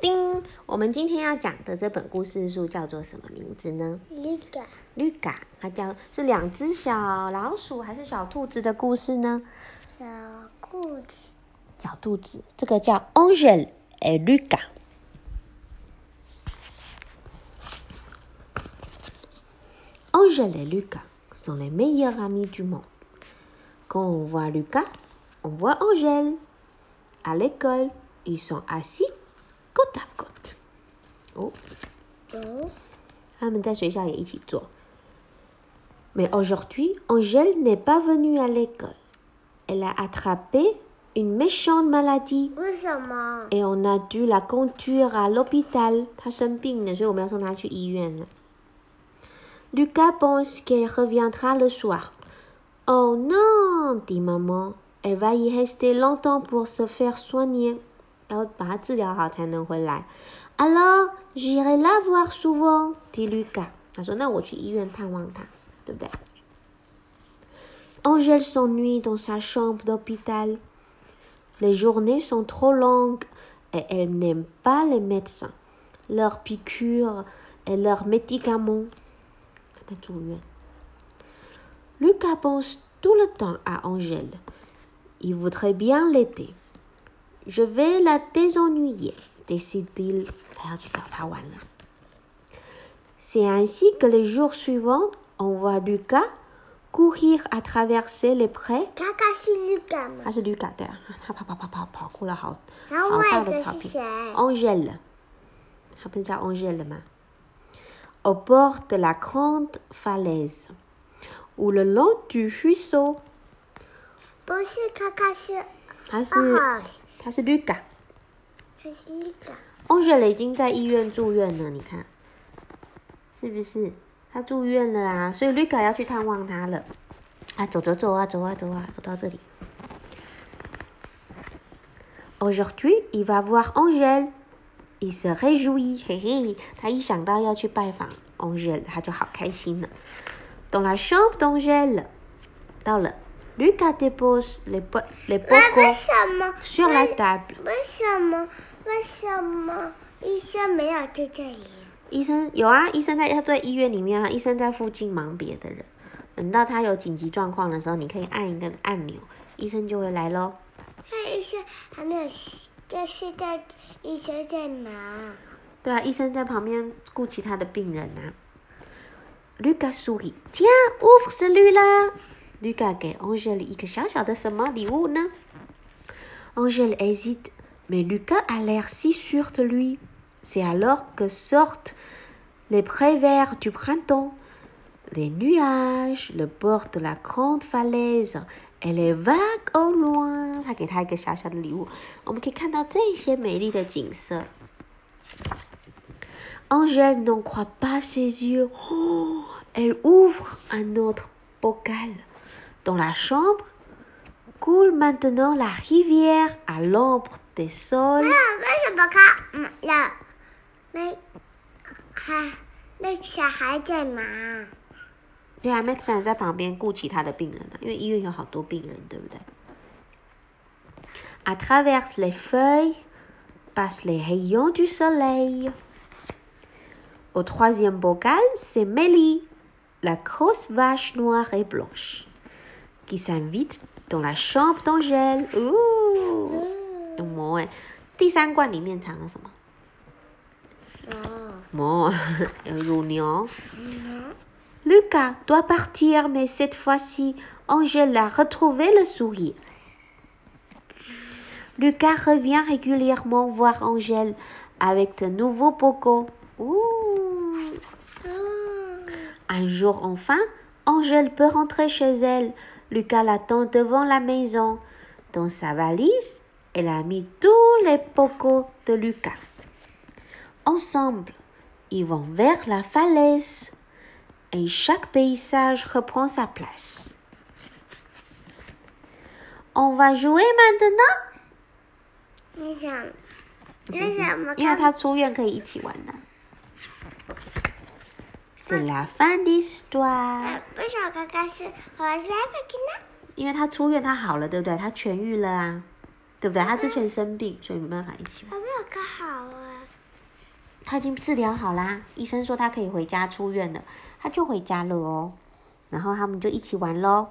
叮，我们今天要讲的这本故事书叫做什么名字呢？绿嘎，绿嘎，它叫是两只小老鼠还是小兔子的故事呢？小兔子，小兔子，这个叫 Angèle et Lucas。Angèle et Lucas sont les meilleurs amis du monde. Quand on voit Lucas, on voit Angèle. À l'école, ils sont assis Mais aujourd'hui, Angèle n'est pas venue à l'école. Elle a attrapé une méchante maladie. Et on a dû la conduire à l'hôpital. Lucas pense qu'elle reviendra le soir. Oh non, dit maman. Elle va y rester longtemps pour se faire soigner. Ah, Alors J'irai la voir souvent, dit Lucas. Angèle s'ennuie dans sa chambre d'hôpital. Les journées sont trop longues et elle n'aime pas les médecins, leurs piqûres et leurs médicaments. Hein. Lucas pense tout le temps à Angèle. Il voudrait bien l'aider. Je vais la désennuyer décide-t-il. 他要去找她玩了。C'est ainsi que les jours suivants, on voit Lucas courir à traverser les prés 他他是绿的吗？他是绿嘎对啊，他跑跑跑跑跑过了好然后好大外的的草坪是谁？ Angèle，他不是叫 Angèle 吗？Au bord de la grande falaise, ou le long du ruisseau，不是，卡卡是他是啊，他是绿嘎。 欧雪蕾已经在医院住院了，你看，是不是？他住院了啊，所以瑞卡要去探望他了。啊，走走走，啊走啊走啊，走走走。Aujourd'hui, il va voir Angèle. Il se réjouit，嘿嘿，他一想到要去拜访 Angèle，他就好开心了。Dans la chambre d'Angèle，到了。，Lucas dépose les po les 为为 bocaux 什么？sur la 为 table。为什么？为什么医生没有在这里？医生有啊，医生在他在医院里面啊，医生在附近忙别的人。等到他有紧急状况的时候，你可以按一个按钮，医生就会来喽。那医生还没有，这现在医生在哪？对啊，医生在旁边顾其他的病人啊。Lucas sourit. Tiens, ouvre celui-là. Lucas 给 Angèle 一个小小的什么礼物呢？Angèle hésite, mais Lucas a l'air si sûr de lui. C'est alors que sortent les prés verts du printemps, les nuages, le bord de la grande falaise et les vagues au loin. 他给他一个小小的礼物，我们可以看到这些美丽的景色。Angèle n'en croit pas ses yeux. Oh, elle ouvre un autre bocal. Dans la chambre coule maintenant la rivière à l'ombre des sols. 那为什么他嗯要那还那小孩在哪？对啊，Max 在旁边顾其他的病人呢，因为医院有好多病人，对不对？À travers les feuilles passent les rayons du soleil. Au troisième bocal, c'est Mélie, la grosse vache noire et blanche, qui s'invite dans la chambre d'Angèle. Ouh, 有魔哎！第三罐里面藏了什么？哦，魔，有乳牛。嗯 Lucas doit partir, mais cette fois-ci, Angèle a retrouvé le sourire. Lucas revient régulièrement voir Angèle avec de nouveaux bocaux. Ouh. 嗯 Un jour enfin, Angèle peut rentrer chez elle. Lucas l'attend devant la maison. Dans sa valise, elle a mis tous les bocaux de Lucas. Ensemble, ils vont vers la falaise et chaque paysage reprend sa place. On va jouer maintenant 你想为什么因为他出院可以一起玩的。 C'est la fin d'histoire。呃为什么刚刚是和 s e v e 呢？因为他出院，他好了，对不对？他痊愈了啊，对对不对？他之前生病，所以没办法一起玩。还没有看好啊。他已经治疗好啦，医生说他可以回家出院了，他就回家了哦。然后他们就一起玩喽。